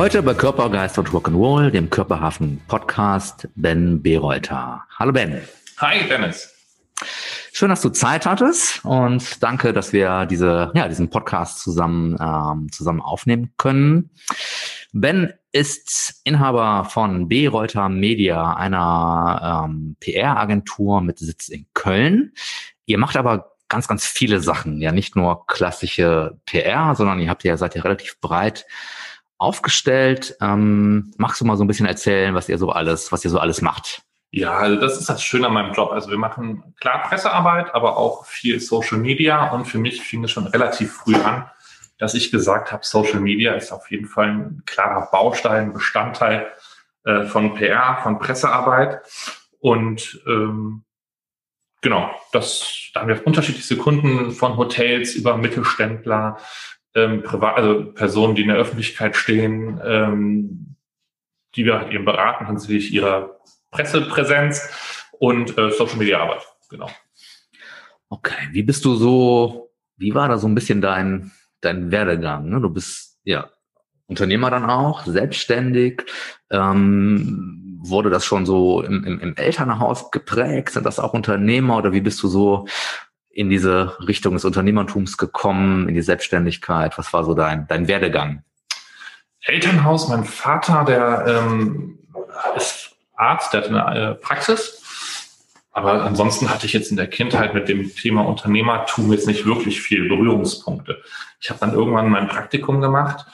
Heute bei Körpergeist und Rock'n'Roll, dem Körperhafen Podcast, Ben Bereuter. Hallo Ben. Hi Dennis. Schön, dass du Zeit hattest und danke, dass wir diese, ja, diesen Podcast zusammen, ähm, zusammen aufnehmen können. Ben ist Inhaber von B. Reuter Media, einer ähm, PR-Agentur mit Sitz in Köln. Ihr macht aber ganz, ganz viele Sachen, ja nicht nur klassische PR, sondern ihr habt ja seid ja relativ breit aufgestellt. Ähm, magst du mal so ein bisschen erzählen, was ihr so alles, was ihr so alles macht? Ja, also das ist das Schöne an meinem Job. Also wir machen klar Pressearbeit, aber auch viel Social Media. Und für mich fing es schon relativ früh an, dass ich gesagt habe, Social Media ist auf jeden Fall ein klarer Baustein, Bestandteil äh, von PR, von Pressearbeit. Und ähm, genau, das, da haben wir unterschiedlichste Kunden von Hotels über Mittelständler, ähm, Privat, also Personen, die in der Öffentlichkeit stehen, ähm, die wir halt eben beraten hinsichtlich ihrer Pressepräsenz und äh, Social Media Arbeit. Genau. Okay, wie bist du so, wie war da so ein bisschen dein, dein Werdegang? Ne? Du bist ja Unternehmer dann auch, selbstständig. Ähm, wurde das schon so im, im, im Elternhaus geprägt? Sind das auch Unternehmer oder wie bist du so in diese Richtung des Unternehmertums gekommen, in die Selbstständigkeit? Was war so dein, dein Werdegang? Elternhaus, mein Vater, der ähm, ist Arzt, der hat eine äh, Praxis. Aber ansonsten hatte ich jetzt in der Kindheit mit dem Thema Unternehmertum jetzt nicht wirklich viel Berührungspunkte. Ich habe dann irgendwann mein Praktikum gemacht,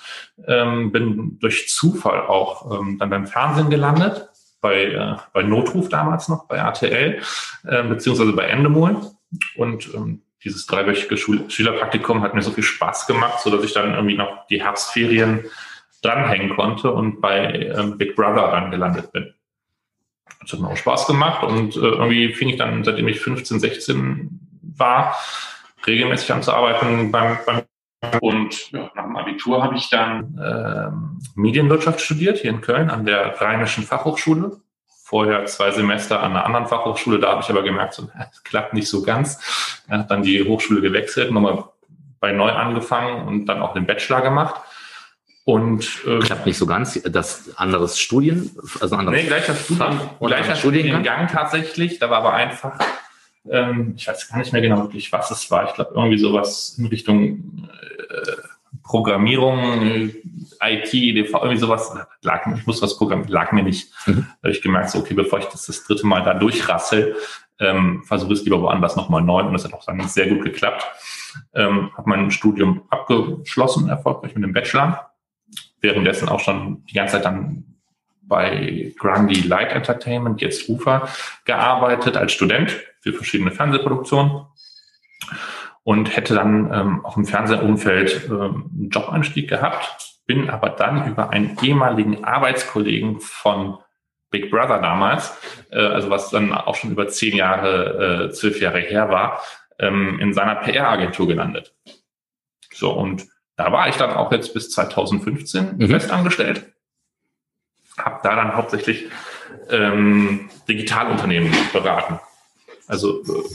ähm, bin durch Zufall auch ähm, dann beim Fernsehen gelandet, bei, äh, bei Notruf damals noch, bei RTL, äh, beziehungsweise bei Endemol und ähm, dieses dreiwöchige Schul Schülerpraktikum hat mir so viel Spaß gemacht, so dass ich dann irgendwie noch die Herbstferien dranhängen konnte und bei ähm, Big Brother dann gelandet bin. Das hat mir auch Spaß gemacht und äh, irgendwie fing ich dann, seitdem ich 15, 16 war, regelmäßig an zu arbeiten beim, beim und ja, nach dem Abitur habe ich dann ähm, Medienwirtschaft studiert hier in Köln an der Rheinischen Fachhochschule vorher zwei Semester an einer anderen Fachhochschule, da habe ich aber gemerkt, so, es klappt nicht so ganz. Er hat dann die Hochschule gewechselt, nochmal bei neu angefangen und dann auch den Bachelor gemacht. Und äh, klappt nicht so ganz. Das anderes Studien, also anderes nee, gleicher, Studien, gleicher Studiengang? Studiengang tatsächlich. Da war aber einfach, ähm, ich weiß gar nicht mehr genau wirklich, was es war. Ich glaube irgendwie sowas in Richtung äh, Programmierung, IT, DV, irgendwie sowas, lag, ich muss was programmieren, lag mir nicht. Mhm. Da habe ich gemerkt, so, okay, bevor ich das das dritte Mal da durchrassel, ähm, versuche es lieber woanders nochmal neu und das hat auch dann sehr gut geklappt. Ähm, habe mein Studium abgeschlossen, erfolgreich mit dem Bachelor. Währenddessen auch schon die ganze Zeit dann bei Grundy Light Entertainment, jetzt Ufer, gearbeitet als Student für verschiedene Fernsehproduktionen und hätte dann ähm, auch im Fernsehumfeld ähm, einen Jobeinstieg gehabt, bin aber dann über einen ehemaligen Arbeitskollegen von Big Brother damals, äh, also was dann auch schon über zehn Jahre, äh, zwölf Jahre her war, ähm, in seiner PR-Agentur gelandet. So, und da war ich dann auch jetzt bis 2015 mhm. festangestellt. Habe da dann hauptsächlich ähm, Digitalunternehmen beraten. Also äh,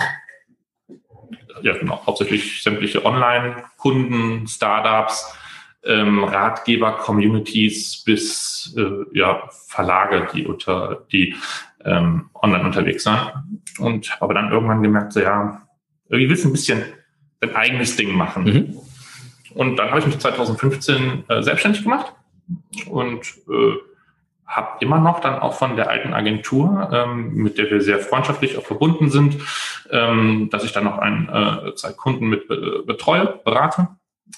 ja genau, hauptsächlich sämtliche Online-Kunden, Startups, ähm, Ratgeber, Communities bis äh, ja, Verlage, die unter die ähm, online unterwegs sind. Und habe dann irgendwann gemerkt, so ja, irgendwie willst du ein bisschen dein eigenes Ding machen. Mhm. Und dann habe ich mich 2015 äh, selbstständig gemacht und äh, habe immer noch dann auch von der alten Agentur, ähm, mit der wir sehr freundschaftlich auch verbunden sind, ähm, dass ich dann noch ein, äh, zwei Kunden mit äh, betreue, berate,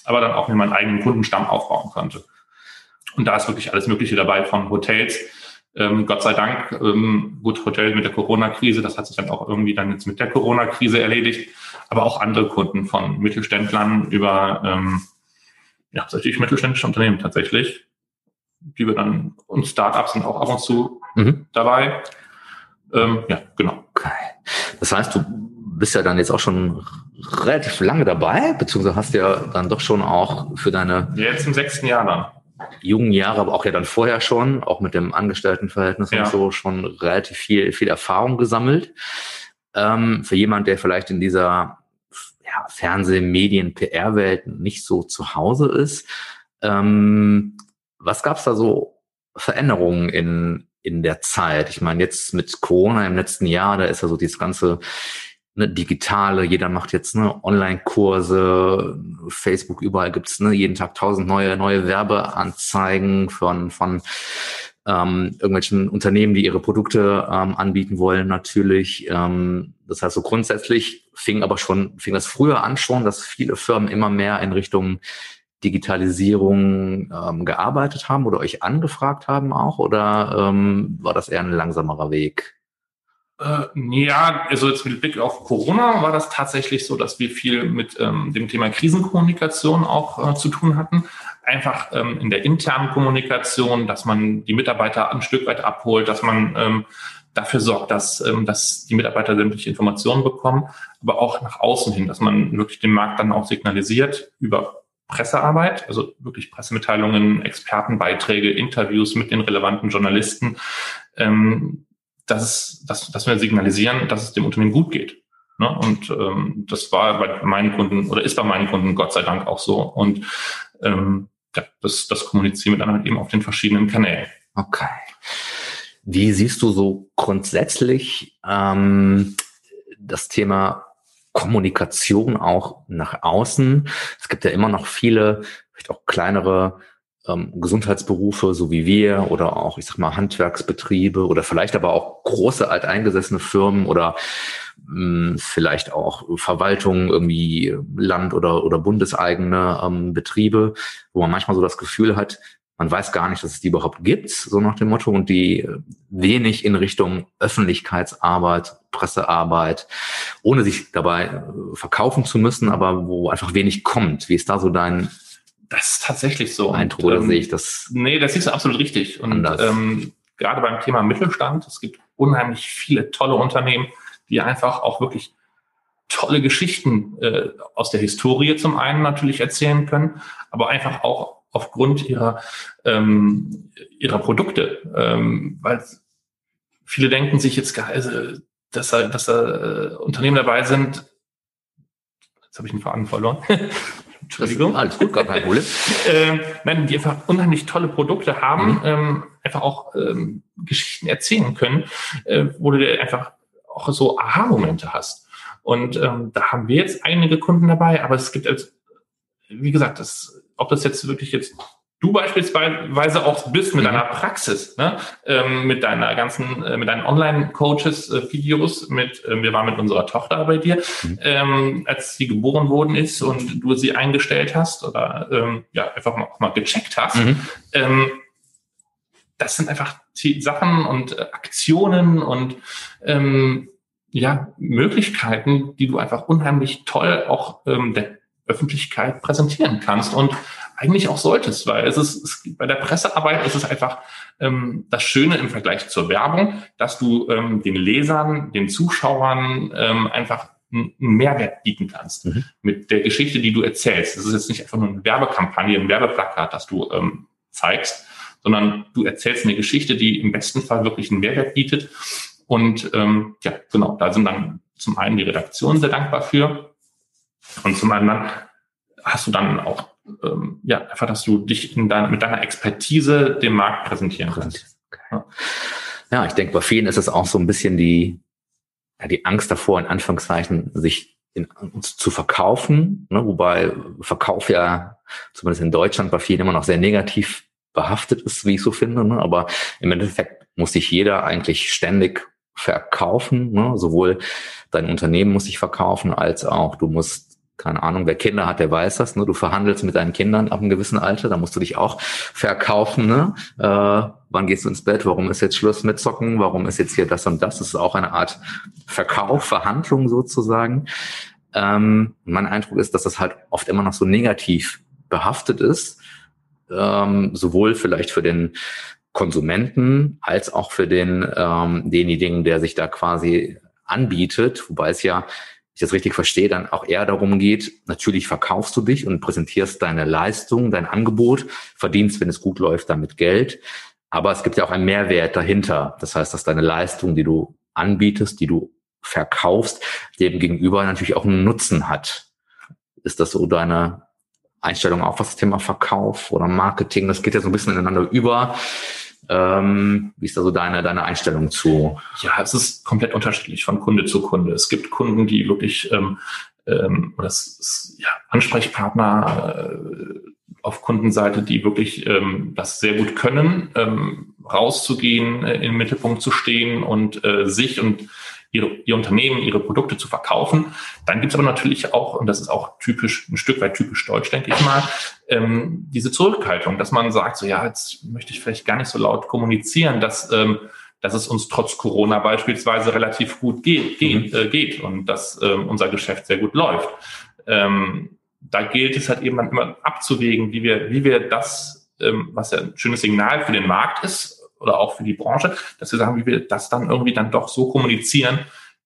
aber dann auch mir meinen eigenen Kundenstamm aufbauen konnte. Und da ist wirklich alles Mögliche dabei von Hotels. Ähm, Gott sei Dank, ähm, gut, Hotel mit der Corona-Krise, das hat sich dann auch irgendwie dann jetzt mit der Corona-Krise erledigt, aber auch andere Kunden von Mittelständlern über, ähm, ja, tatsächlich mittelständische Unternehmen tatsächlich, die wir dann, und Startups sind auch ab und zu mhm. dabei. Ähm, ja, genau. Okay. Das heißt, du bist ja dann jetzt auch schon relativ lange dabei, beziehungsweise hast ja dann doch schon auch für deine... Jetzt im sechsten Jahr dann jungen Jahre, aber auch ja dann vorher schon, auch mit dem Angestelltenverhältnis ja. und so, schon relativ viel, viel Erfahrung gesammelt. Ähm, für jemand, der vielleicht in dieser ja, Fernseh-, Medien-, PR-Welt nicht so zu Hause ist, ähm, was gab's da so Veränderungen in, in der Zeit? Ich meine, jetzt mit Corona im letzten Jahr, da ist ja so dieses ganze ne, digitale, jeder macht jetzt ne, Online-Kurse, Facebook, überall gibt's ne, jeden Tag tausend neue, neue Werbeanzeigen von, von ähm, irgendwelchen Unternehmen, die ihre Produkte ähm, anbieten wollen, natürlich. Ähm, das heißt, so grundsätzlich fing aber schon, fing das früher an schon, dass viele Firmen immer mehr in Richtung Digitalisierung ähm, gearbeitet haben oder euch angefragt haben auch? Oder ähm, war das eher ein langsamerer Weg? Äh, ja, also jetzt mit Blick auf Corona war das tatsächlich so, dass wir viel mit ähm, dem Thema Krisenkommunikation auch äh, zu tun hatten. Einfach ähm, in der internen Kommunikation, dass man die Mitarbeiter ein Stück weit abholt, dass man ähm, dafür sorgt, dass, ähm, dass die Mitarbeiter sämtliche Informationen bekommen, aber auch nach außen hin, dass man wirklich den Markt dann auch signalisiert über Pressearbeit, also wirklich Pressemitteilungen, Expertenbeiträge, Interviews mit den relevanten Journalisten, ähm, dass, dass, dass wir signalisieren, dass es dem Unternehmen gut geht. Ne? Und ähm, das war bei meinen Kunden oder ist bei meinen Kunden Gott sei Dank auch so. Und ähm, das, das kommunizieren wir dann halt eben auf den verschiedenen Kanälen. Okay. Wie siehst du so grundsätzlich ähm, das Thema Kommunikation auch nach außen? Es gibt ja immer noch viele, vielleicht auch kleinere ähm, Gesundheitsberufe, so wie wir, oder auch, ich sag mal, Handwerksbetriebe oder vielleicht aber auch große alteingesessene Firmen oder mh, hm, vielleicht auch Verwaltungen, irgendwie Land- oder, oder bundeseigene ähm, Betriebe, wo man manchmal so das Gefühl hat, man weiß gar nicht, dass es die überhaupt gibt, so nach dem Motto, und die wenig in Richtung Öffentlichkeitsarbeit, Pressearbeit, ohne sich dabei äh, verkaufen zu müssen, aber wo einfach wenig kommt. Wie ist da so dein das ist tatsächlich so. Eindruck, oder ähm, sehe ich das? Nee, das du absolut richtig. Und ähm, gerade beim Thema Mittelstand, es gibt unheimlich viele tolle Unternehmen, die einfach auch wirklich tolle Geschichten äh, aus der Historie zum einen natürlich erzählen können, aber einfach auch aufgrund ihrer, ähm, ihrer Produkte. Ähm, weil viele denken sich jetzt, also, dass da, dass da äh, Unternehmen dabei sind, jetzt habe ich den Faden verloren, Entschuldigung. alles gut, gar kein Problem. ähm, nein, die einfach unheimlich tolle Produkte haben, mhm. ähm, einfach auch ähm, Geschichten erzählen können, äh, wo du einfach auch so Aha-Momente hast. Und ähm, da haben wir jetzt einige Kunden dabei, aber es gibt als, wie gesagt, das, ob das jetzt wirklich jetzt du beispielsweise auch bist mit mhm. deiner Praxis, ne? ähm, mit deiner ganzen, äh, mit deinen Online-Coaches-Videos, äh, mit, äh, wir waren mit unserer Tochter bei dir, mhm. ähm, als sie geboren worden ist und du sie eingestellt hast oder ähm, ja einfach mal, auch mal gecheckt hast. Mhm. Ähm, das sind einfach die Sachen und äh, Aktionen und ähm, ja Möglichkeiten, die du einfach unheimlich toll auch ähm, der Öffentlichkeit präsentieren kannst und eigentlich auch solltest, weil es ist, es, bei der Pressearbeit ist es einfach ähm, das Schöne im Vergleich zur Werbung, dass du ähm, den Lesern, den Zuschauern ähm, einfach einen Mehrwert bieten kannst mhm. mit der Geschichte, die du erzählst. Es ist jetzt nicht einfach nur eine Werbekampagne, ein Werbeplakat, das du ähm, zeigst, sondern du erzählst eine Geschichte, die im besten Fall wirklich einen Mehrwert bietet. Und ähm, ja, genau, da sind dann zum einen die Redaktionen sehr dankbar für und zum anderen hast du dann auch ähm, ja, einfach, dass du dich in dein, mit deiner Expertise dem Markt präsentieren kannst. Okay. Ja. ich denke, bei vielen ist es auch so ein bisschen die, ja, die Angst davor, in Anführungszeichen, sich in, zu verkaufen, ne, wobei Verkauf ja zumindest in Deutschland bei vielen immer noch sehr negativ behaftet ist, wie ich so finde. Ne? Aber im Endeffekt muss sich jeder eigentlich ständig verkaufen. Ne? Sowohl dein Unternehmen muss sich verkaufen, als auch du musst keine Ahnung, wer Kinder hat, der weiß das, ne? Du verhandelst mit deinen Kindern ab einem gewissen Alter, da musst du dich auch verkaufen, ne? Äh, wann gehst du ins Bett? Warum ist jetzt Schluss mit Zocken? Warum ist jetzt hier das und das? Das ist auch eine Art Verkauf, Verhandlung sozusagen. Ähm, mein Eindruck ist, dass das halt oft immer noch so negativ behaftet ist. Ähm, sowohl vielleicht für den Konsumenten als auch für den ähm, denjenigen, der sich da quasi anbietet, wobei es ja, ich das richtig verstehe, dann auch eher darum geht, natürlich verkaufst du dich und präsentierst deine Leistung, dein Angebot, verdienst, wenn es gut läuft, damit Geld. Aber es gibt ja auch einen Mehrwert dahinter. Das heißt, dass deine Leistung, die du anbietest, die du verkaufst, dem gegenüber natürlich auch einen Nutzen hat. Ist das so deine Einstellung auch was das Thema Verkauf oder Marketing? Das geht ja so ein bisschen ineinander über. Ähm, wie ist da so deine, deine Einstellung zu? Ja, es ist komplett unterschiedlich von Kunde zu Kunde. Es gibt Kunden, die wirklich ähm, ähm, es ist, ja, Ansprechpartner äh, auf Kundenseite, die wirklich ähm, das sehr gut können, ähm, rauszugehen, äh, im Mittelpunkt zu stehen und äh, sich und ihre, ihr Unternehmen, ihre Produkte zu verkaufen. Dann gibt es aber natürlich auch, und das ist auch typisch, ein Stück weit typisch deutsch, denke ich mal, ähm, diese Zurückhaltung, dass man sagt, so ja, jetzt möchte ich vielleicht gar nicht so laut kommunizieren, dass, ähm, dass es uns trotz Corona beispielsweise relativ gut geht, geht, mhm. äh, geht und dass ähm, unser Geschäft sehr gut läuft. Ähm, da gilt es halt eben dann immer abzuwägen, wie wir, wie wir das, ähm, was ja ein schönes Signal für den Markt ist, oder auch für die Branche, dass wir sagen, wie wir das dann irgendwie dann doch so kommunizieren,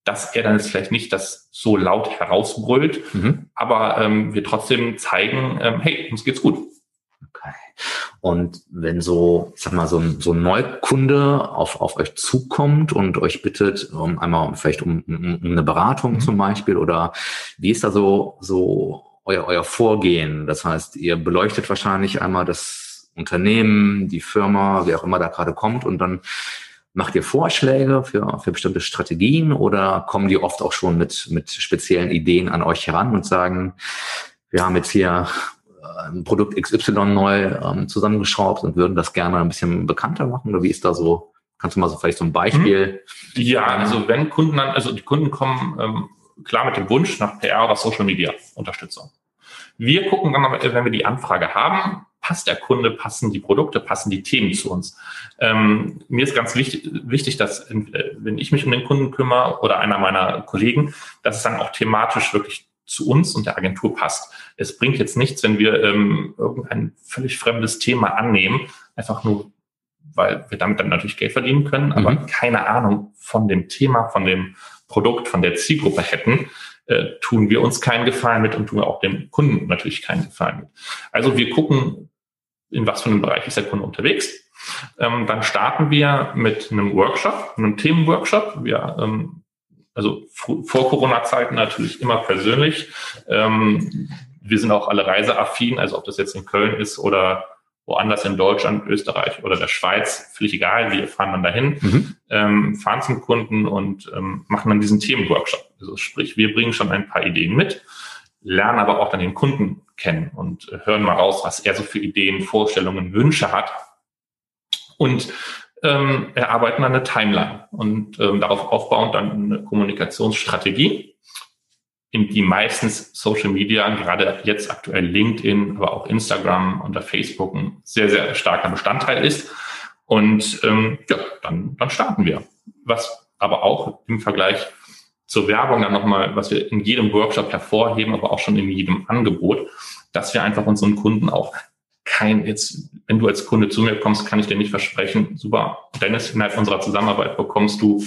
dass er dann jetzt vielleicht nicht das so laut herausbrüllt, mhm. aber ähm, wir trotzdem zeigen, ähm, hey, uns geht's gut. Okay. Und wenn so, ich sag mal, so ein, so ein Neukunde auf, auf euch zukommt und euch bittet, um einmal vielleicht um, um, um eine Beratung mhm. zum Beispiel, oder wie ist da so, so euer, euer Vorgehen? Das heißt, ihr beleuchtet wahrscheinlich einmal das Unternehmen, die Firma, wer auch immer da gerade kommt und dann macht ihr Vorschläge für, für bestimmte Strategien oder kommen die oft auch schon mit, mit speziellen Ideen an euch heran und sagen, wir haben jetzt hier äh, ein Produkt XY neu ähm, zusammengeschraubt und würden das gerne ein bisschen bekannter machen? Oder wie ist da so, kannst du mal so vielleicht so ein Beispiel? Mhm. Ja, also wenn Kunden dann, also die Kunden kommen ähm, klar mit dem Wunsch nach PR oder Social Media Unterstützung. Wir gucken dann, wenn wir die Anfrage haben, passt der Kunde, passen die Produkte, passen die Themen zu uns. Ähm, mir ist ganz wichtig, wichtig, dass äh, wenn ich mich um den Kunden kümmere oder einer meiner Kollegen, dass es dann auch thematisch wirklich zu uns und der Agentur passt. Es bringt jetzt nichts, wenn wir ähm, irgendein völlig fremdes Thema annehmen, einfach nur, weil wir damit dann natürlich Geld verdienen können, aber mhm. keine Ahnung von dem Thema, von dem Produkt, von der Zielgruppe hätten, äh, tun wir uns keinen Gefallen mit und tun wir auch dem Kunden natürlich keinen Gefallen mit. Also wir gucken in was für einem Bereich ist der Kunde unterwegs. Ähm, dann starten wir mit einem Workshop, einem Themenworkshop. Wir, ähm, also vor Corona-Zeiten natürlich immer persönlich. Ähm, wir sind auch alle reiseaffin, also ob das jetzt in Köln ist oder woanders in Deutschland, Österreich oder der Schweiz, völlig egal, wir fahren dann dahin, mhm. ähm, fahren zum Kunden und ähm, machen dann diesen Themenworkshop. Also sprich, wir bringen schon ein paar Ideen mit lernen aber auch dann den Kunden kennen und hören mal raus, was er so für Ideen, Vorstellungen, Wünsche hat und ähm, erarbeiten dann eine Timeline und ähm, darauf aufbauend dann eine Kommunikationsstrategie, in die meistens Social Media, gerade jetzt aktuell LinkedIn, aber auch Instagram und Facebook ein sehr, sehr starker Bestandteil ist. Und ähm, ja, dann, dann starten wir. Was aber auch im Vergleich zur Werbung dann nochmal, was wir in jedem Workshop hervorheben, aber auch schon in jedem Angebot, dass wir einfach unseren Kunden auch kein, jetzt, wenn du als Kunde zu mir kommst, kann ich dir nicht versprechen, super, Dennis, innerhalb unserer Zusammenarbeit bekommst du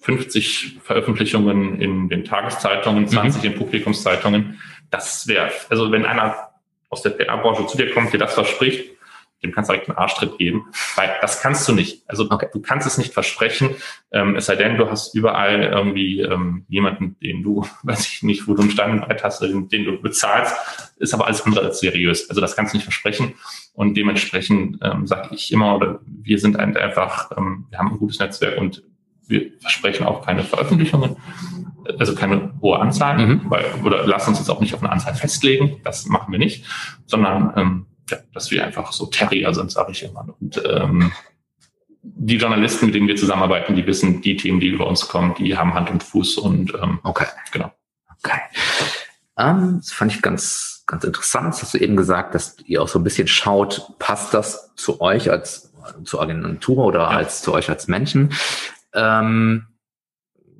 50 Veröffentlichungen in den Tageszeitungen, 20 mhm. in Publikumszeitungen. Das wäre, also wenn einer aus der PR-Branche zu dir kommt, dir das verspricht, dem kannst du direkt einen Arschtritt geben, weil das kannst du nicht. Also okay. du kannst es nicht versprechen, ähm, es sei denn, du hast überall irgendwie ähm, jemanden, den du, weiß ich nicht, wo du einen Standard hast, den, den, du bezahlst, ist aber alles andere als seriös. Also das kannst du nicht versprechen und dementsprechend ähm, sage ich immer, oder wir sind einfach, ähm, wir haben ein gutes Netzwerk und wir versprechen auch keine Veröffentlichungen, also keine hohe Anzahl, mhm. weil, oder lass uns jetzt auch nicht auf eine Anzahl festlegen, das machen wir nicht, sondern ähm, ja, dass wir einfach so Terrier sind, sage ich immer. Und ähm, die Journalisten, mit denen wir zusammenarbeiten, die wissen, die Themen, die über uns kommen, die haben Hand und Fuß und ähm, okay, genau. Okay. Ähm, das fand ich ganz, ganz interessant. Das hast du eben gesagt, dass ihr auch so ein bisschen schaut, passt das zu euch als zur Agentur oder ja. als zu euch als Menschen? Ähm,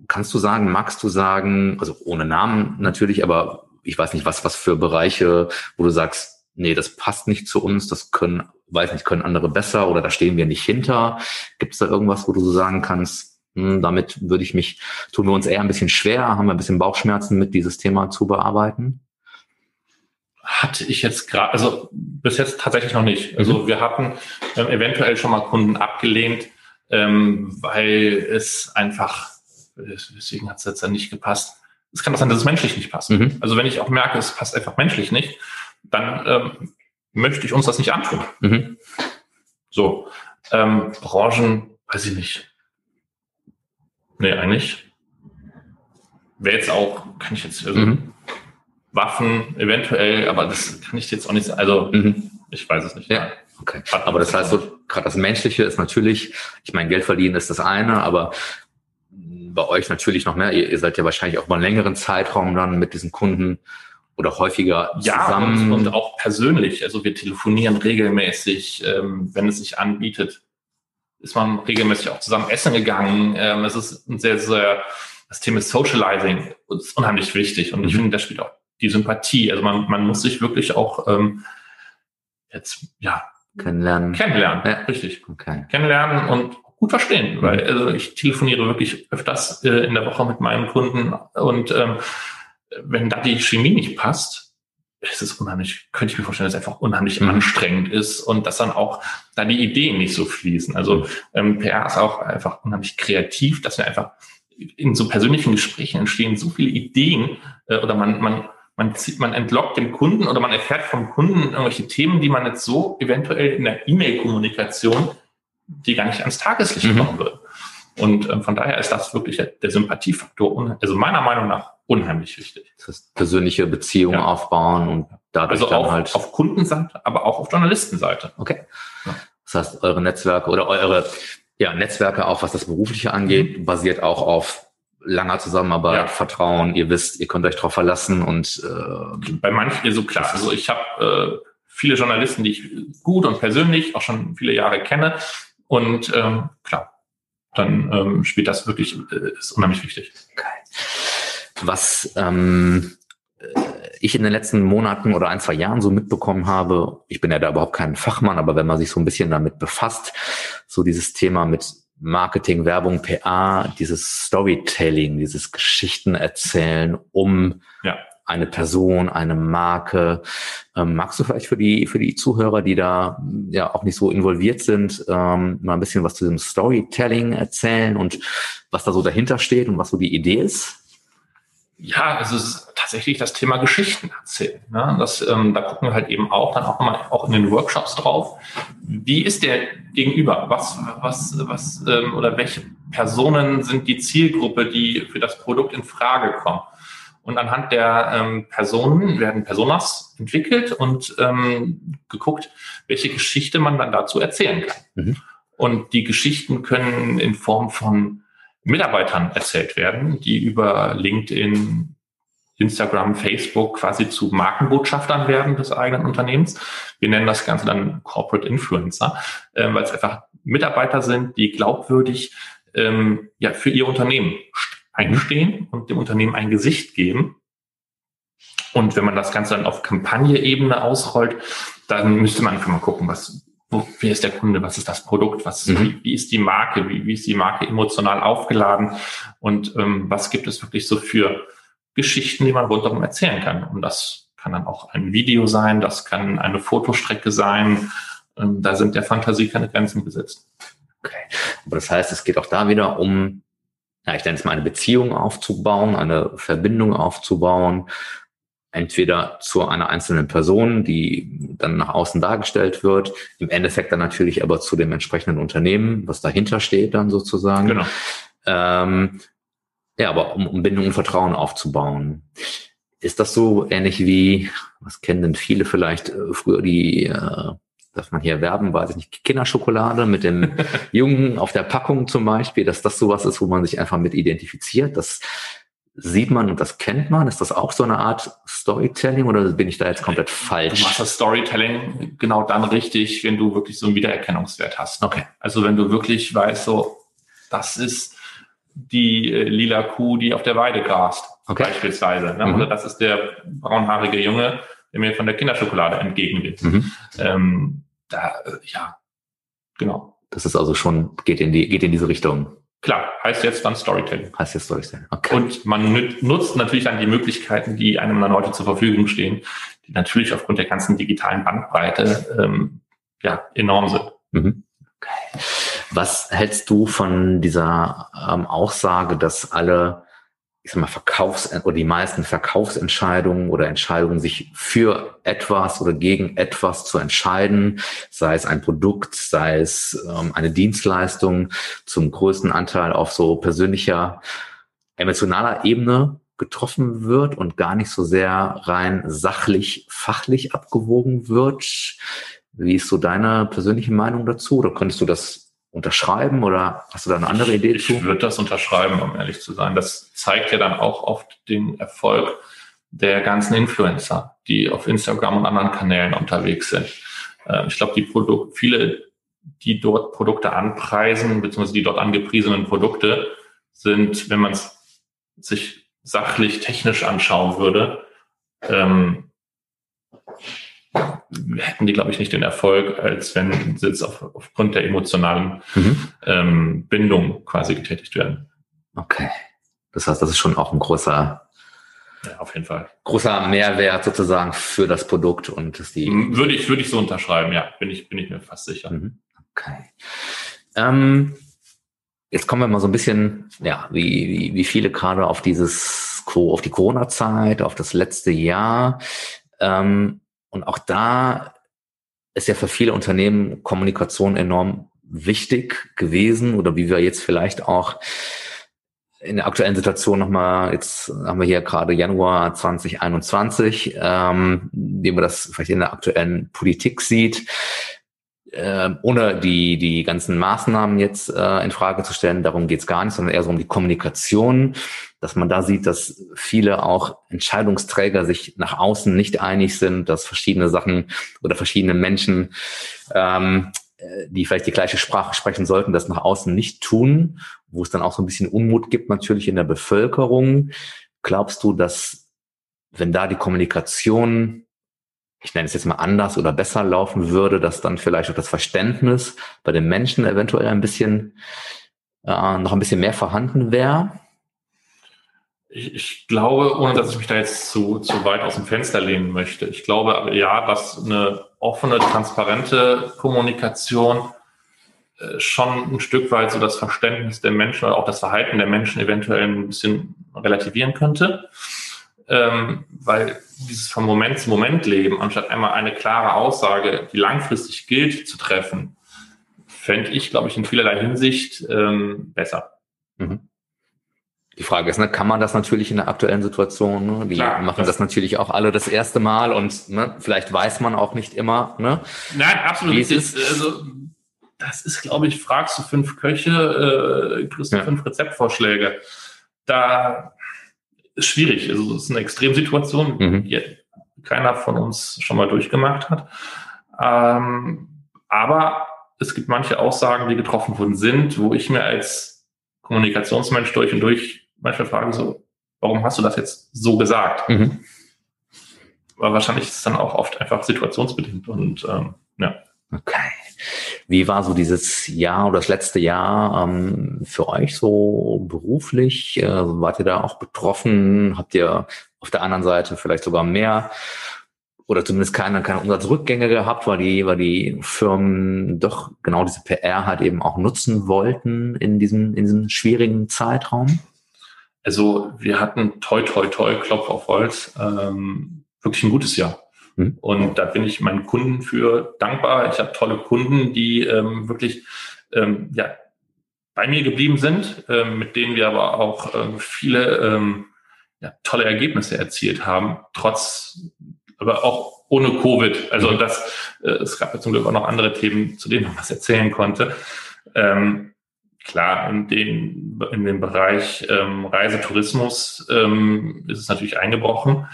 kannst du sagen, magst du sagen, also ohne Namen natürlich, aber ich weiß nicht, was, was für Bereiche, wo du sagst, nee, das passt nicht zu uns, das können weiß nicht, können andere besser oder da stehen wir nicht hinter? Gibt es da irgendwas, wo du so sagen kannst, hm, damit würde ich mich, tun wir uns eher ein bisschen schwer, haben wir ein bisschen Bauchschmerzen mit, dieses Thema zu bearbeiten? Hatte ich jetzt gerade, also bis jetzt tatsächlich noch nicht. Also mhm. wir hatten ähm, eventuell schon mal Kunden abgelehnt, ähm, weil es einfach, deswegen hat es jetzt dann nicht gepasst. Es kann auch sein, dass es menschlich nicht passt. Mhm. Also wenn ich auch merke, es passt einfach menschlich nicht, dann ähm, möchte ich uns das nicht antun. Mhm. So, ähm, Branchen, weiß ich nicht. Nee, eigentlich. Wäre jetzt auch, kann ich jetzt, also mhm. Waffen eventuell, aber das kann ich jetzt auch nicht. Also, mhm. ich weiß es nicht. Ja. Okay. Aber das heißt, so, gerade das Menschliche ist natürlich, ich meine, Geld verdienen ist das eine, aber bei euch natürlich noch mehr. Ihr, ihr seid ja wahrscheinlich auch mal einen längeren Zeitraum dann mit diesen Kunden oder häufiger zusammen. Und, und auch persönlich. Also wir telefonieren regelmäßig, ähm, wenn es sich anbietet. Ist man regelmäßig auch zusammen essen gegangen. Ähm, es ist ein sehr, sehr, das Thema Socializing ist unheimlich wichtig. Und ich mhm. finde, da spielt auch die Sympathie. Also man, man muss sich wirklich auch ähm, jetzt, ja, kennenlernen. Kennenlernen, ja. richtig. Okay. Kennenlernen und gut verstehen, weil mhm. also ich telefoniere wirklich öfters äh, in der Woche mit meinen Kunden und ähm, wenn da die Chemie nicht passt, ist es unheimlich, könnte ich mir vorstellen, dass es einfach unheimlich mhm. anstrengend ist und dass dann auch da die Ideen nicht so fließen. Also mhm. ähm, PR ist auch einfach unheimlich kreativ, dass wir einfach in so persönlichen Gesprächen entstehen so viele Ideen äh, oder man, man, man, zieht, man entlockt dem Kunden oder man erfährt vom Kunden irgendwelche Themen, die man jetzt so eventuell in der E-Mail-Kommunikation, die gar nicht ans Tageslicht mhm. kommen würde. Und ähm, von daher ist das wirklich der Sympathiefaktor, also meiner Meinung nach unheimlich wichtig. Das heißt, persönliche Beziehungen ja. aufbauen und dadurch also dann halt auf Kundenseite, aber auch auf Journalistenseite. Okay. Ja. Das heißt, eure Netzwerke oder eure ja, Netzwerke, auch was das Berufliche angeht, mhm. basiert auch auf langer Zusammenarbeit, ja. Vertrauen. Ihr wisst, ihr könnt euch darauf verlassen und äh, bei manchen so klar. Also ich habe äh, viele Journalisten, die ich gut und persönlich auch schon viele Jahre kenne und ähm, klar, dann ähm, spielt das wirklich, äh, ist unheimlich wichtig. Okay. Was ähm, ich in den letzten Monaten oder ein, zwei Jahren so mitbekommen habe, ich bin ja da überhaupt kein Fachmann, aber wenn man sich so ein bisschen damit befasst, so dieses Thema mit Marketing, Werbung, PA, dieses Storytelling, dieses Geschichten erzählen, um ja eine Person, eine Marke. Ähm, magst du vielleicht für die, für die Zuhörer, die da ja auch nicht so involviert sind, ähm, mal ein bisschen was zu diesem Storytelling erzählen und was da so dahinter steht und was so die Idee ist? Ja, also es ist tatsächlich das Thema Geschichten erzählen. Ne? Das, ähm, da gucken wir halt eben auch dann auch mal auch in den Workshops drauf. Wie ist der Gegenüber? Was, was, was ähm, oder welche Personen sind die Zielgruppe, die für das Produkt in Frage kommen? Und anhand der ähm, Personen werden Personas entwickelt und ähm, geguckt, welche Geschichte man dann dazu erzählen kann. Mhm. Und die Geschichten können in Form von Mitarbeitern erzählt werden, die über LinkedIn, Instagram, Facebook quasi zu Markenbotschaftern werden des eigenen Unternehmens. Wir nennen das Ganze dann Corporate Influencer, äh, weil es einfach Mitarbeiter sind, die glaubwürdig ähm, ja, für ihr Unternehmen einstehen und dem Unternehmen ein Gesicht geben. Und wenn man das Ganze dann auf Kampagne-Ebene ausrollt, dann müsste man einfach mal gucken, was, wo, wer ist der Kunde, was ist das Produkt, was, mhm. wie, wie, ist die Marke, wie, wie ist die Marke emotional aufgeladen und ähm, was gibt es wirklich so für Geschichten, die man rundherum erzählen kann. Und das kann dann auch ein Video sein, das kann eine Fotostrecke sein. Ähm, da sind der Fantasie keine Grenzen gesetzt. Okay. Aber das heißt, es geht auch da wieder um ja, ich nenne es mal eine Beziehung aufzubauen, eine Verbindung aufzubauen, entweder zu einer einzelnen Person, die dann nach außen dargestellt wird, im Endeffekt dann natürlich aber zu dem entsprechenden Unternehmen, was dahinter steht dann sozusagen. Genau. Ähm, ja, aber um, um Bindung und Vertrauen aufzubauen. Ist das so ähnlich wie, was kennen denn viele vielleicht, äh, früher die äh, darf man hier werben, weiß ich nicht, Kinderschokolade mit dem Jungen auf der Packung zum Beispiel, dass das sowas ist, wo man sich einfach mit identifiziert. Das sieht man und das kennt man. Ist das auch so eine Art Storytelling oder bin ich da jetzt komplett falsch? Du machst das Storytelling genau dann richtig, wenn du wirklich so einen Wiedererkennungswert hast. Okay. Also wenn du wirklich weißt, so, das ist die äh, lila Kuh, die auf der Weide grast, okay. beispielsweise. Ne? Mhm. Oder das ist der braunhaarige Junge, der mir von der Kinderschokolade entgegenwirkt. Mhm. Ähm, da, äh, ja, genau. Das ist also schon, geht in die, geht in diese Richtung. Klar, heißt jetzt dann Storytelling. Heißt jetzt Storytelling. Okay. Und man nutzt natürlich dann die Möglichkeiten, die einem dann heute zur Verfügung stehen, die natürlich aufgrund der ganzen digitalen Bandbreite ähm, ja enorm sind. Mhm. Okay. Was hältst du von dieser ähm, Aussage, dass alle ich sag mal, Verkaufs- oder die meisten Verkaufsentscheidungen oder Entscheidungen, sich für etwas oder gegen etwas zu entscheiden, sei es ein Produkt, sei es ähm, eine Dienstleistung, zum größten Anteil auf so persönlicher, emotionaler Ebene getroffen wird und gar nicht so sehr rein sachlich, fachlich abgewogen wird. Wie ist so deine persönliche Meinung dazu? Oder könntest du das unterschreiben oder hast du da eine andere Idee ich, zu? Ich würde das unterschreiben, um ehrlich zu sein. Das zeigt ja dann auch oft den Erfolg der ganzen Influencer, die auf Instagram und anderen Kanälen unterwegs sind. Ähm, ich glaube, die Produkte, viele, die dort Produkte anpreisen, beziehungsweise die dort angepriesenen Produkte sind, wenn man es sich sachlich, technisch anschauen würde, ähm, hätten die, glaube ich, nicht den Erfolg, als wenn sie jetzt auf, aufgrund der emotionalen mhm. ähm, Bindung quasi getätigt werden. Okay. Das heißt, das ist schon auch ein großer, ja, auf jeden Fall. Großer Mehrwert sozusagen für das Produkt und das die. Würde ich, würde ich so unterschreiben, ja, bin ich, bin ich mir fast sicher. Mhm. Okay. Ähm, jetzt kommen wir mal so ein bisschen, ja, wie, wie, wie viele gerade auf dieses, auf die Corona-Zeit, auf das letzte Jahr. Ähm, und auch da ist ja für viele Unternehmen Kommunikation enorm wichtig gewesen oder wie wir jetzt vielleicht auch in der aktuellen Situation nochmal, jetzt haben wir hier gerade Januar 2021, ähm, wie man das vielleicht in der aktuellen Politik sieht, äh, ohne die, die ganzen Maßnahmen jetzt äh, in Frage zu stellen, darum geht's gar nicht, sondern eher so um die Kommunikation dass man da sieht, dass viele auch Entscheidungsträger sich nach außen nicht einig sind, dass verschiedene Sachen oder verschiedene Menschen, ähm, äh, die vielleicht die gleiche Sprache sprechen sollten, das nach außen nicht tun, wo es dann auch so ein bisschen Unmut gibt natürlich in der Bevölkerung. Glaubst du, dass wenn da die Kommunikation ich nenne es jetzt mal anders oder besser laufen würde, dass dann vielleicht auch das Verständnis bei den Menschen eventuell ein bisschen äh, noch ein bisschen mehr vorhanden wäre? Ich, ich glaube, ohne dass ich mich da jetzt zu, zu weit aus dem Fenster lehnen möchte, ich glaube ja, dass eine offene, transparente Kommunikation äh, schon ein Stück weit so das Verständnis der Menschen oder auch das Verhalten der Menschen eventuell ein bisschen relativieren könnte. Ähm, weil dieses von Moment zu Moment leben, anstatt einmal eine klare Aussage, die langfristig gilt, zu treffen, fände ich, glaube ich, in vielerlei Hinsicht ähm, besser. Mhm. Die Frage ist, ne, kann man das natürlich in der aktuellen Situation? Ne? Die Klar, machen das, das, natürlich auch alle das erste Mal und ne, vielleicht weiß man auch nicht immer. Ne? Nein, absolut. Ist, ist, also, das ist, glaube ich, fragst du fünf Köche, äh, kriegst du ja. fünf Rezeptvorschläge. Da ist schwierig. Also es ist eine Extremsituation, mhm. die keiner von uns schon mal durchgemacht hat. Ähm, aber es gibt manche Aussagen, die getroffen worden sind, wo ich mir als Kommunikationsmensch durch und durch manchmal fragen so, warum hast du das jetzt so gesagt? Mhm. Aber wahrscheinlich ist es dann auch oft einfach situationsbedingt und ähm, ja. Okay. Wie war so dieses Jahr oder das letzte Jahr ähm, für euch so beruflich? Äh, wart ihr da auch betroffen? Habt ihr auf der anderen Seite vielleicht sogar mehr oder zumindest keine, keine Umsatzrückgänge gehabt, weil die, weil die Firmen doch genau diese PR halt eben auch nutzen wollten in diesem, in diesem schwierigen Zeitraum? Also wir hatten toi toi toi, Klopf auf Holz, ähm, wirklich ein gutes Jahr. Mhm. Und da bin ich meinen Kunden für dankbar. Ich habe tolle Kunden, die ähm, wirklich ähm, ja, bei mir geblieben sind, ähm, mit denen wir aber auch ähm, viele ähm, ja, tolle Ergebnisse erzielt haben, trotz, aber auch ohne Covid. Also mhm. das, äh, es gab ja zum Glück auch noch andere Themen, zu denen man was erzählen konnte. Ähm, Klar, in, den, in dem Bereich ähm, Reisetourismus ähm, ist es natürlich eingebrochen.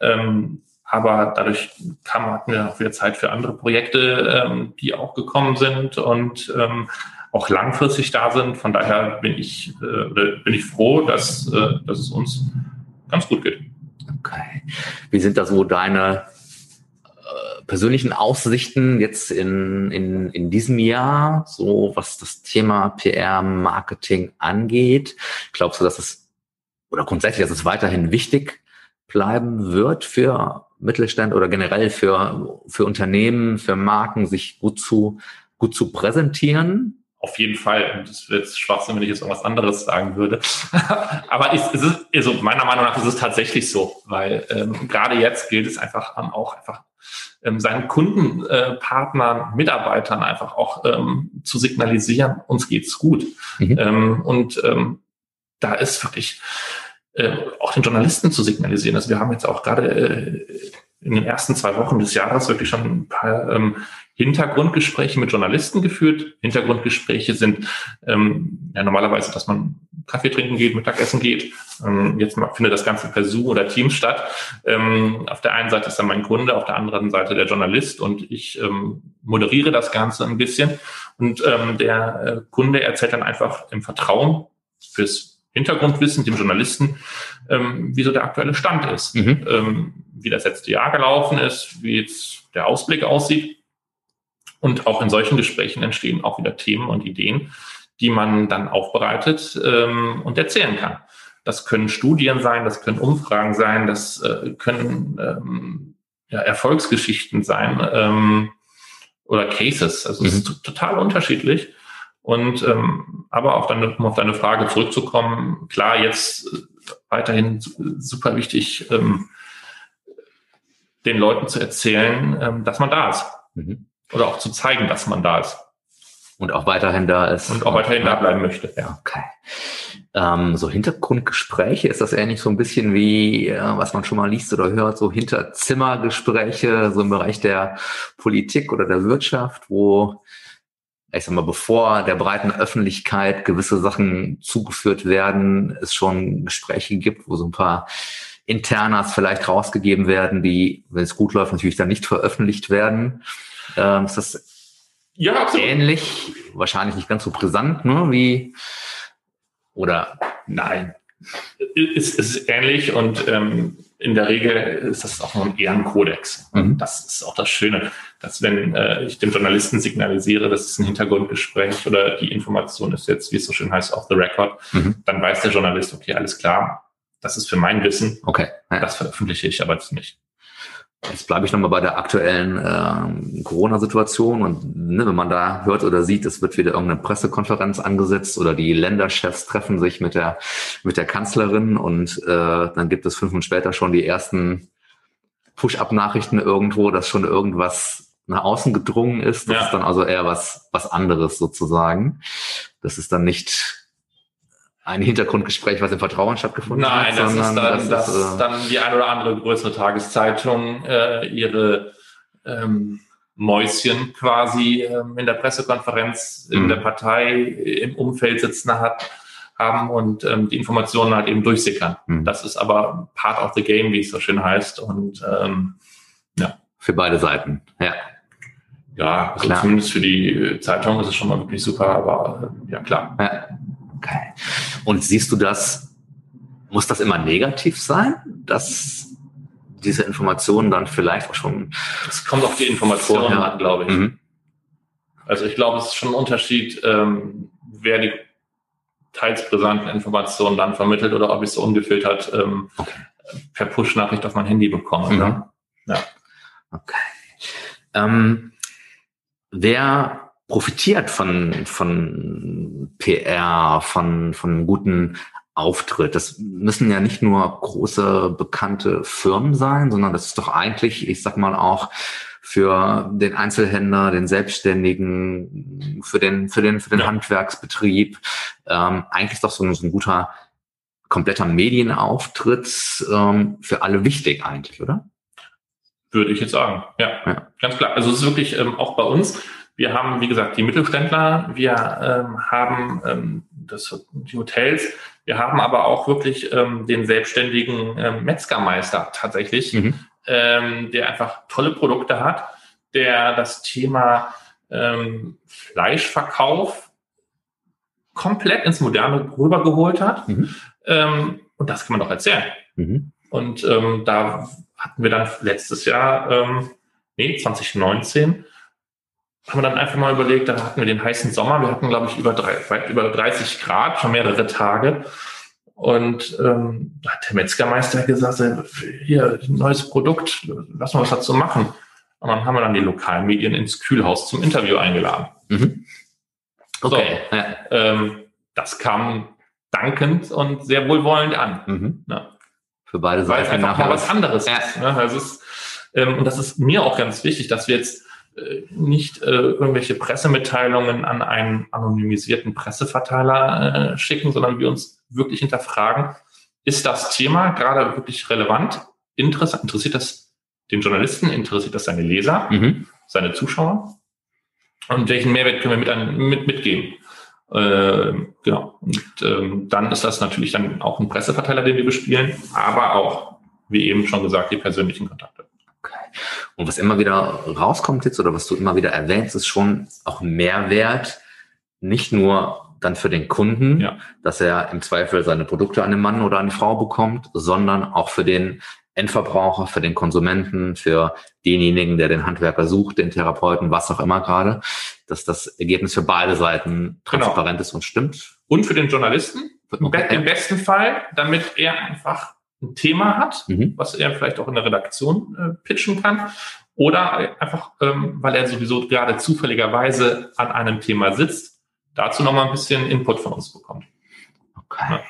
Ähm, aber dadurch kam, hatten wir auch wieder Zeit für andere Projekte, ähm, die auch gekommen sind und ähm, auch langfristig da sind. Von daher bin ich, äh, bin ich froh, dass, äh, dass es uns ganz gut geht. Okay. Wie sind da so deine persönlichen Aussichten jetzt in, in, in diesem Jahr, so was das Thema PR-Marketing angeht? Glaubst du, dass es, oder grundsätzlich, dass es weiterhin wichtig bleiben wird für Mittelstand oder generell für, für Unternehmen, für Marken, sich gut zu, gut zu präsentieren? Auf jeden Fall. Und es wird Schwachsinn, wenn ich jetzt irgendwas anderes sagen würde. Aber es, es ist, also meiner Meinung nach ist es tatsächlich so, weil ähm, gerade jetzt gilt es einfach ähm, auch einfach ähm, seinen Kundenpartnern, äh, Mitarbeitern einfach auch ähm, zu signalisieren, uns geht's gut. Mhm. Ähm, und ähm, da ist wirklich äh, auch den Journalisten zu signalisieren. Also wir haben jetzt auch gerade äh, in den ersten zwei Wochen des Jahres wirklich schon ein paar ähm, Hintergrundgespräche mit Journalisten geführt. Hintergrundgespräche sind ähm, ja normalerweise, dass man Kaffee trinken geht, Mittagessen geht. Ähm, jetzt findet das Ganze per Zoom oder Teams statt. Auf der einen Seite ist dann mein Kunde, auf der anderen Seite der Journalist und ich moderiere das Ganze ein bisschen. Und der äh, Kunde erzählt dann einfach im Vertrauen fürs Hintergrundwissen dem Journalisten, ähm, wie so der aktuelle Stand ist, mhm. ähm, wie das letzte Jahr gelaufen ist, wie jetzt der Ausblick aussieht. Und auch in solchen Gesprächen entstehen auch wieder Themen und Ideen, die man dann aufbereitet ähm, und erzählen kann. Das können Studien sein, das können Umfragen sein, das äh, können ähm, ja, Erfolgsgeschichten sein ähm, oder Cases. Also mhm. es ist total unterschiedlich. Und ähm, aber auch dann, um auf deine Frage zurückzukommen, klar, jetzt äh, weiterhin super wichtig, ähm, den Leuten zu erzählen, ähm, dass man da ist. Mhm. Oder auch zu zeigen, dass man da ist. Und auch weiterhin da ist. Und auch weiterhin da bleiben möchte. Ja, okay. Ähm, so Hintergrundgespräche, ist das ähnlich so ein bisschen wie, äh, was man schon mal liest oder hört, so Hinterzimmergespräche, so im Bereich der Politik oder der Wirtschaft, wo ich sag mal, bevor der breiten Öffentlichkeit gewisse Sachen zugeführt werden, es schon Gespräche gibt, wo so ein paar Internas vielleicht rausgegeben werden, die, wenn es gut läuft, natürlich dann nicht veröffentlicht werden. Ähm, ist das ja, absolut. ähnlich? Wahrscheinlich nicht ganz so brisant, ne, wie, oder? Nein. Es ist ähnlich und ähm, in der Regel ist das auch nur ein Ehrenkodex. Mhm. Das ist auch das Schöne, dass wenn äh, ich dem Journalisten signalisiere, das ist ein Hintergrundgespräch oder die Information ist jetzt, wie es so schön heißt, off the record, mhm. dann weiß der Journalist, okay, alles klar, das ist für mein Wissen. Okay. Ja. Das veröffentliche ich aber jetzt nicht. Jetzt bleibe ich nochmal bei der aktuellen äh, Corona-Situation und ne, wenn man da hört oder sieht, es wird wieder irgendeine Pressekonferenz angesetzt oder die Länderchefs treffen sich mit der mit der Kanzlerin und äh, dann gibt es fünf Minuten später schon die ersten Push-up-Nachrichten irgendwo, dass schon irgendwas nach außen gedrungen ist. Das ja. ist dann also eher was was anderes sozusagen. Das ist dann nicht ein Hintergrundgespräch, was im Vertrauen stattgefunden Nein, hat. Nein, das ist dann, das ist, äh, dann die eine oder andere größere Tageszeitung äh, ihre ähm, Mäuschen quasi ähm, in der Pressekonferenz in mhm. der Partei im Umfeld sitzen hat haben und ähm, die Informationen halt eben durchsickern. Mhm. Das ist aber part of the game, wie es so schön heißt. Und ähm, ja. Für beide Seiten, ja. Ja, also zumindest für die Zeitung ist es schon mal wirklich super, aber äh, ja klar. Ja. Okay. Und siehst du das, muss das immer negativ sein, dass diese Informationen dann vielleicht auch schon. Es kommt auf die Informationen an, glaube ich. Mhm. Also ich glaube, es ist schon ein Unterschied, ähm, wer die teils brisanten Informationen dann vermittelt oder ob ich es so ungefiltert ähm, okay. per Push-Nachricht auf mein Handy bekomme. Mhm. Ne? Ja. Okay. Ähm, wer profitiert von, von PR, von, von guten Auftritt. Das müssen ja nicht nur große bekannte Firmen sein, sondern das ist doch eigentlich, ich sag mal auch für den Einzelhändler, den Selbstständigen, für den für den für den ja. Handwerksbetrieb ähm, eigentlich doch so ein, so ein guter kompletter Medienauftritt ähm, für alle wichtig eigentlich, oder? Würde ich jetzt sagen, ja, ja. ganz klar. Also es ist wirklich ähm, auch bei uns wir haben, wie gesagt, die Mittelständler, wir ähm, haben ähm, das, die Hotels, wir haben aber auch wirklich ähm, den selbstständigen ähm, Metzgermeister tatsächlich, mhm. ähm, der einfach tolle Produkte hat, der das Thema ähm, Fleischverkauf komplett ins Moderne rübergeholt hat. Mhm. Ähm, und das kann man doch erzählen. Mhm. Und ähm, da hatten wir dann letztes Jahr ähm, nee, 2019, haben wir dann einfach mal überlegt, da hatten wir den heißen Sommer, wir hatten, glaube ich, über, drei, weit über 30 Grad, schon mehrere Tage. Und ähm, da hat der Metzgermeister gesagt, hier, neues Produkt, lass mal was dazu machen. Und dann haben wir dann die Lokalmedien ins Kühlhaus zum Interview eingeladen. Mhm. Okay. So, ja. ähm, das kam dankend und sehr wohlwollend an. Mhm. Ja. Für beide Seiten. Weil es einfach mal was anderes ja. ist. Ne? Also ist ähm, und das ist mir auch ganz wichtig, dass wir jetzt nicht äh, irgendwelche Pressemitteilungen an einen anonymisierten Presseverteiler äh, schicken, sondern wir uns wirklich hinterfragen, ist das Thema gerade wirklich relevant, interessant, interessiert das den Journalisten, interessiert das seine Leser, mhm. seine Zuschauer? Und welchen Mehrwert können wir mit, an, mit mitgeben? Äh, genau. Und ähm, dann ist das natürlich dann auch ein Presseverteiler, den wir bespielen, aber auch, wie eben schon gesagt, die persönlichen Kontakte. Okay. Und was immer wieder rauskommt jetzt oder was du immer wieder erwähnst, ist schon auch Mehrwert, nicht nur dann für den Kunden, ja. dass er im Zweifel seine Produkte an den Mann oder an die Frau bekommt, sondern auch für den Endverbraucher, für den Konsumenten, für denjenigen, der den Handwerker sucht, den Therapeuten, was auch immer gerade, dass das Ergebnis für beide Seiten genau. transparent genau. ist und stimmt. Und für den Journalisten, okay. im besten Fall, damit er einfach ein Thema hat, mhm. was er vielleicht auch in der Redaktion äh, pitchen kann. Oder einfach, ähm, weil er sowieso gerade zufälligerweise an einem Thema sitzt, dazu nochmal ein bisschen Input von uns bekommt. Okay. Ja.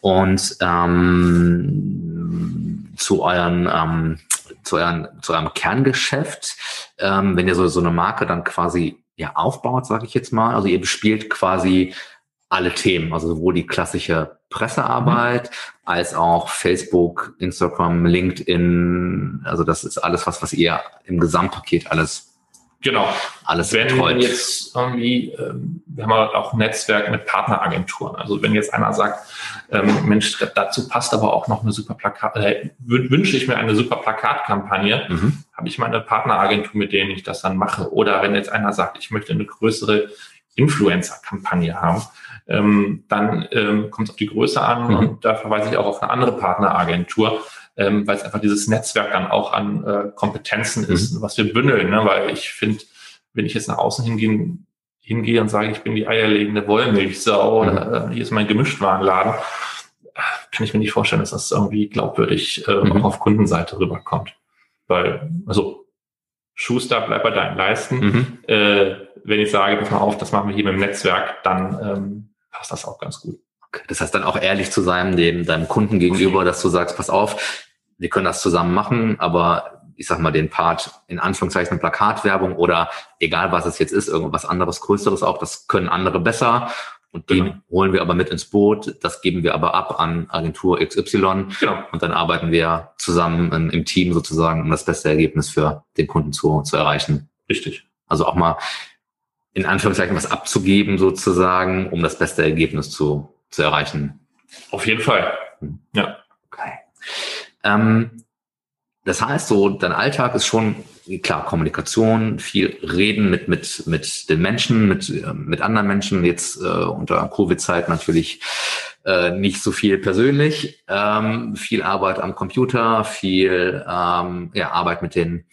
Und ähm, zu euren ähm, zu, euren, zu eurem Kerngeschäft, ähm, wenn ihr so, so eine Marke dann quasi ja, aufbaut, sage ich jetzt mal. Also ihr bespielt quasi alle Themen, also sowohl die klassische Pressearbeit als auch Facebook, Instagram, LinkedIn. Also das ist alles was, was ihr im Gesamtpaket alles Genau. Alles wenn betreut. jetzt irgendwie, ähm, wir haben auch ein Netzwerk mit Partneragenturen. Also wenn jetzt einer sagt, ähm, Mensch, dazu passt aber auch noch eine super Plakat, äh, wünsche ich mir eine super Plakatkampagne, mhm. habe ich meine Partneragentur, mit denen ich das dann mache. Oder wenn jetzt einer sagt, ich möchte eine größere Influencer-Kampagne haben, ähm, dann ähm, kommt es auf die Größe an mhm. und da verweise ich auch auf eine andere Partneragentur, ähm, weil es einfach dieses Netzwerk dann auch an äh, Kompetenzen mhm. ist, was wir bündeln. Ne? Weil ich finde, wenn ich jetzt nach außen hingehe, hingehe und sage, ich bin die eierlegende Wollmilchsau mhm. oder äh, hier ist mein Gemischtwarenladen, kann ich mir nicht vorstellen, dass das irgendwie glaubwürdig äh, mhm. auch auf Kundenseite rüberkommt. Weil, also Schuster, bleib bei deinen Leisten. Mhm. Äh, wenn ich sage, pass mal auf, das machen wir hier mit dem Netzwerk, dann ähm, passt das auch ganz gut. Okay. Das heißt dann auch ehrlich zu sein, dem deinem Kunden gegenüber, dass du sagst, pass auf, wir können das zusammen machen, aber ich sag mal, den Part in Anführungszeichen Plakatwerbung oder egal was es jetzt ist, irgendwas anderes, Größeres auch, das können andere besser. Und den genau. holen wir aber mit ins Boot, das geben wir aber ab an Agentur XY genau. und dann arbeiten wir zusammen in, im Team sozusagen, um das beste Ergebnis für den Kunden zu, zu erreichen. Richtig. Also auch mal in Anführungszeichen was abzugeben sozusagen, um das beste Ergebnis zu, zu erreichen. Auf jeden Fall. Hm. Ja. Okay. Ähm, das heißt so, dein Alltag ist schon klar Kommunikation, viel Reden mit mit mit den Menschen, mit äh, mit anderen Menschen. Jetzt äh, unter Covid-Zeit natürlich äh, nicht so viel persönlich, ähm, viel Arbeit am Computer, viel ähm, ja, Arbeit mit den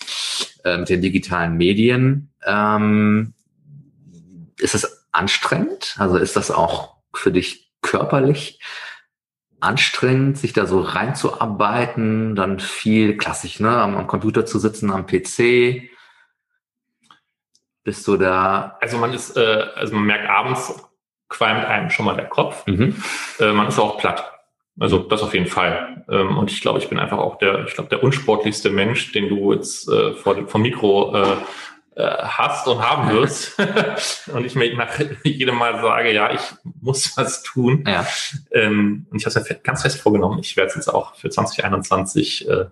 äh, mit den digitalen Medien. Ähm, ist es anstrengend? Also ist das auch für dich körperlich anstrengend, sich da so reinzuarbeiten, dann viel klassisch, ne, am, am Computer zu sitzen, am PC. Bist du da? Also man ist, äh, also man merkt abends qualmt einem schon mal der Kopf. Mhm. Äh, man ist auch platt. Also das auf jeden Fall. Ähm, und ich glaube, ich bin einfach auch der, ich glaube, der unsportlichste Mensch, den du jetzt äh, vor, vom Mikro äh, äh, hast und haben wirst und ich mir nach jedem Mal sage, ja, ich muss was tun. Ja. Ähm, und ich habe es mir ganz fest vorgenommen, ich werde es jetzt auch für 2021 äh,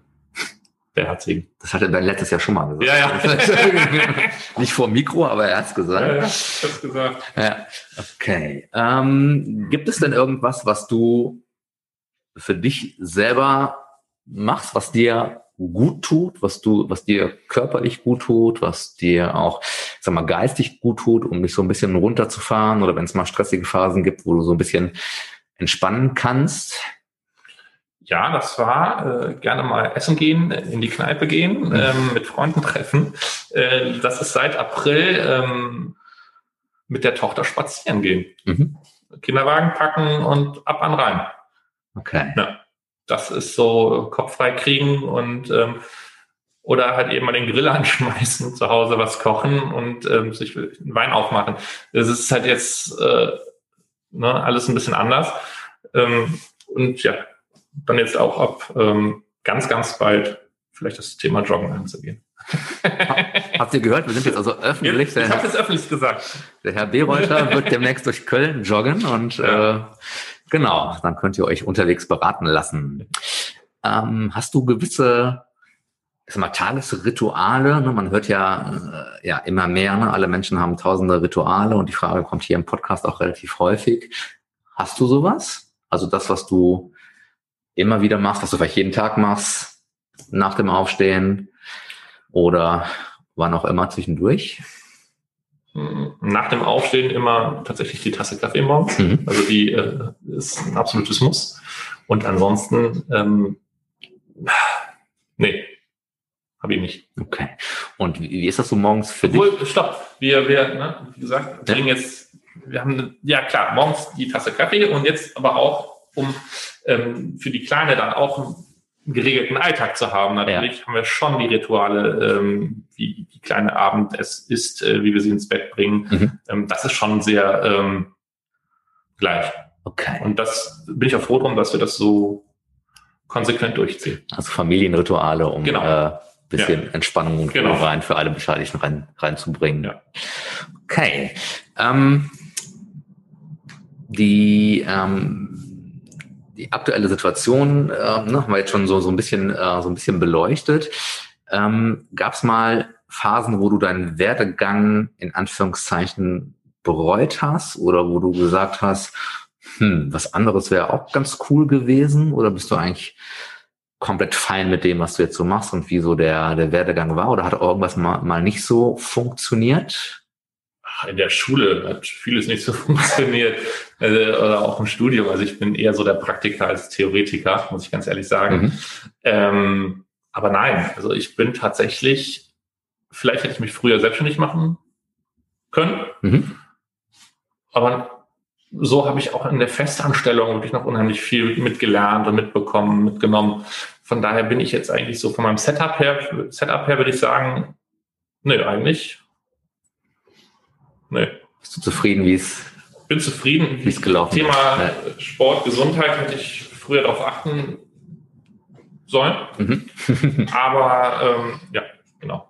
beherzigen. Das hat er dann letztes Jahr schon mal gesagt. Ja, ja. Nicht vor Mikro, aber er hat es gesagt. Ja, ja, hat's gesagt. Ja. Okay. Ähm, gibt es denn irgendwas, was du für dich selber machst, was dir gut tut, was du, was dir körperlich gut tut, was dir auch, sag mal, geistig gut tut, um dich so ein bisschen runterzufahren oder wenn es mal stressige Phasen gibt, wo du so ein bisschen entspannen kannst? ja, das war äh, gerne mal essen gehen, in die Kneipe gehen, mhm. ähm, mit Freunden treffen. Äh, das ist seit April ähm, mit der Tochter spazieren gehen. Mhm. Kinderwagen packen und ab an Rhein. Okay. Ja, das ist so Kopf frei kriegen und ähm, oder halt eben mal den Grill anschmeißen, zu Hause was kochen und ähm, sich einen Wein aufmachen. Das ist halt jetzt äh, ne, alles ein bisschen anders. Ähm, und ja, dann jetzt auch ab ähm, ganz, ganz bald vielleicht das Thema Joggen anzugehen. Habt ihr gehört? Wir sind jetzt also öffentlich. Ich habe es öffentlich gesagt. Der Herr Bereuter wird demnächst durch Köln joggen und ja. äh, genau, dann könnt ihr euch unterwegs beraten lassen. Ähm, hast du gewisse ich sag mal, Tagesrituale? Ne? Man hört ja, äh, ja immer mehr, ne? alle Menschen haben tausende Rituale und die Frage kommt hier im Podcast auch relativ häufig. Hast du sowas? Also das, was du immer wieder machst, was du vielleicht jeden Tag machst, nach dem Aufstehen oder wann auch immer zwischendurch? Nach dem Aufstehen immer tatsächlich die Tasse Kaffee morgens. Mhm. Also die äh, ist ein absolutes Muss. Und ansonsten, ähm, nee, habe ich nicht. Okay. Und wie, ist das so morgens für Obwohl, dich? Stopp. Wir, wir, ne, wie gesagt, trinken jetzt, wir haben, ja klar, morgens die Tasse Kaffee und jetzt aber auch um ähm, für die Kleine dann auch geregelten Alltag zu haben. Natürlich ja. haben wir schon die Rituale, ähm, wie die kleine Abend es ist, äh, wie wir sie ins Bett bringen. Mhm. Ähm, das ist schon sehr ähm, gleich. Okay. Und das bin ich auch froh drum, dass wir das so konsequent durchziehen. Also Familienrituale, um genau. äh, bisschen ja. Entspannung und genau. rein für alle Beteiligten rein, reinzubringen. Ja. Okay. Ähm, die ähm, die aktuelle Situation äh, ne, haben wir jetzt schon so, so ein bisschen äh, so ein bisschen beleuchtet. Ähm, Gab es mal Phasen, wo du deinen Werdegang in Anführungszeichen bereut hast oder wo du gesagt hast, hm, was anderes wäre auch ganz cool gewesen? Oder bist du eigentlich komplett fein mit dem, was du jetzt so machst und wie so der, der Werdegang war? Oder hat irgendwas mal, mal nicht so funktioniert? In der Schule hat vieles nicht so funktioniert äh, oder auch im Studium. Also ich bin eher so der Praktiker als Theoretiker, muss ich ganz ehrlich sagen. Mhm. Ähm, aber nein, also ich bin tatsächlich, vielleicht hätte ich mich früher selbstständig machen können, mhm. aber so habe ich auch in der Festanstellung wirklich noch unheimlich viel mitgelernt und mitbekommen, mitgenommen. Von daher bin ich jetzt eigentlich so von meinem Setup her, Setup her würde ich sagen, nö, eigentlich Nee. Bist du zufrieden, wie es bin zufrieden. Wie es gelaufen Thema ja. Sport, Gesundheit hätte ich früher darauf achten sollen. Mhm. Aber ähm, ja, genau.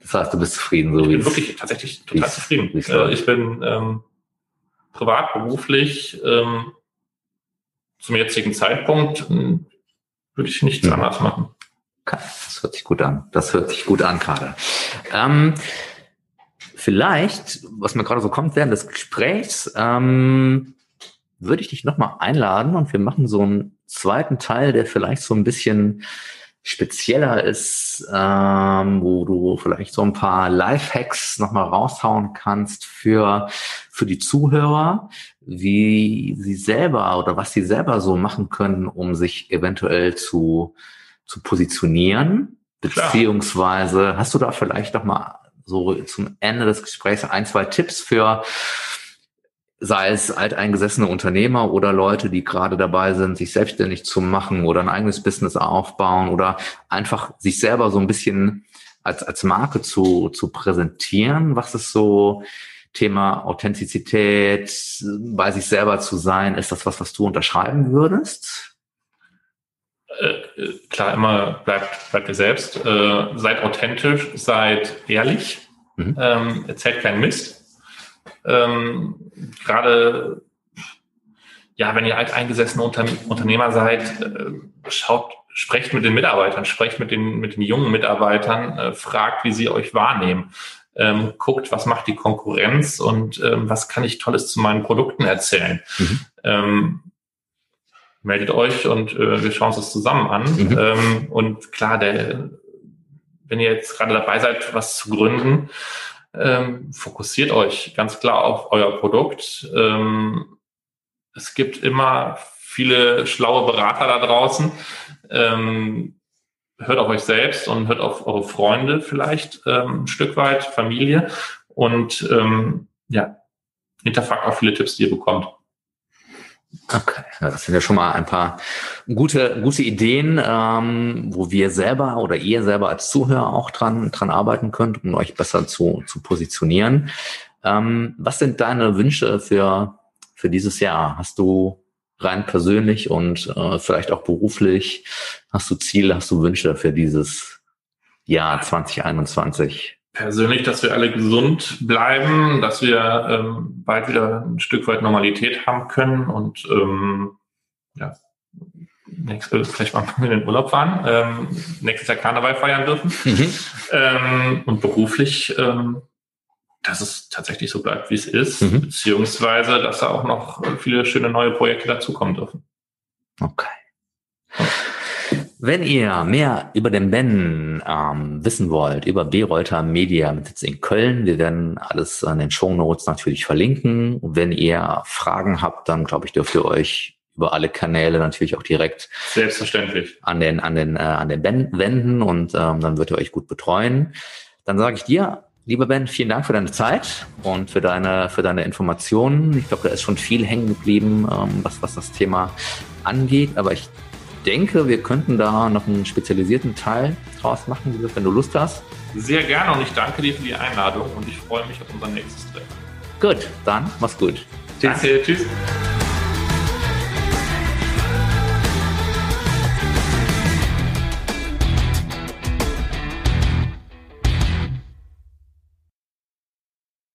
Das heißt, du bist zufrieden, so ich wie bin wirklich tatsächlich total zufrieden. Äh, ich bin ähm, privat, beruflich ähm, zum jetzigen Zeitpunkt äh, würde ich nichts mhm. anderes machen. Das hört sich gut an. Das hört sich gut an gerade. Ähm, Vielleicht, was mir gerade so kommt während des Gesprächs, ähm, würde ich dich nochmal einladen und wir machen so einen zweiten Teil, der vielleicht so ein bisschen spezieller ist, ähm, wo du vielleicht so ein paar Lifehacks nochmal raushauen kannst für, für die Zuhörer, wie sie selber oder was sie selber so machen können, um sich eventuell zu, zu positionieren. Beziehungsweise, hast du da vielleicht nochmal so zum Ende des Gesprächs ein, zwei Tipps für, sei es alteingesessene Unternehmer oder Leute, die gerade dabei sind, sich selbstständig zu machen oder ein eigenes Business aufbauen oder einfach sich selber so ein bisschen als, als Marke zu, zu präsentieren. Was ist so Thema Authentizität, bei sich selber zu sein? Ist das was, was du unterschreiben würdest? Äh, klar, immer bleibt, bleibt ihr selbst. Äh, seid authentisch, seid ehrlich, mhm. ähm, erzählt keinen Mist. Ähm, Gerade, ja, wenn ihr alteingesessene Unter Unternehmer seid, äh, schaut, sprecht mit den Mitarbeitern, sprecht mit den, mit den jungen Mitarbeitern, äh, fragt, wie sie euch wahrnehmen. Ähm, guckt, was macht die Konkurrenz und ähm, was kann ich Tolles zu meinen Produkten erzählen. Mhm. Meldet euch und äh, wir schauen uns das zusammen an. Mhm. Ähm, und klar, der, wenn ihr jetzt gerade dabei seid, was zu gründen, ähm, fokussiert euch ganz klar auf euer Produkt. Ähm, es gibt immer viele schlaue Berater da draußen. Ähm, hört auf euch selbst und hört auf eure Freunde vielleicht ähm, ein Stück weit, Familie und ähm, ja, hinterfragt auch viele Tipps, die ihr bekommt. Okay, das sind ja schon mal ein paar gute, gute Ideen, ähm, wo wir selber oder ihr selber als Zuhörer auch dran, dran arbeiten könnt, um euch besser zu, zu positionieren. Ähm, was sind deine Wünsche für, für dieses Jahr? Hast du rein persönlich und äh, vielleicht auch beruflich, hast du Ziele, hast du Wünsche für dieses Jahr 2021? Persönlich, dass wir alle gesund bleiben, dass wir ähm, bald wieder ein Stück weit Normalität haben können und ähm, ja, nächstes, vielleicht mal in den Urlaub fahren, ähm, nächstes Jahr Karneval feiern dürfen mhm. ähm, und beruflich, ähm, dass es tatsächlich so bleibt, wie es ist, mhm. beziehungsweise, dass da auch noch viele schöne neue Projekte dazukommen dürfen. Okay. Wenn ihr mehr über den Ben ähm, wissen wollt, über B-Reuter Media mit Sitz in Köln, wir werden alles an den Show Notes natürlich verlinken. wenn ihr Fragen habt, dann glaube ich, dürft ihr euch über alle Kanäle natürlich auch direkt selbstverständlich an den an den äh, an den Ben wenden und ähm, dann wird er euch gut betreuen. Dann sage ich dir, lieber Ben, vielen Dank für deine Zeit und für deine für deine Informationen. Ich glaube, da ist schon viel hängen geblieben, ähm, was was das Thema angeht, aber ich denke, wir könnten da noch einen spezialisierten Teil draus machen, wenn du Lust hast. Sehr gerne und ich danke dir für die Einladung und ich freue mich auf unser nächstes Treffen. Gut, dann mach's gut. Tschüss. Danke, tschüss.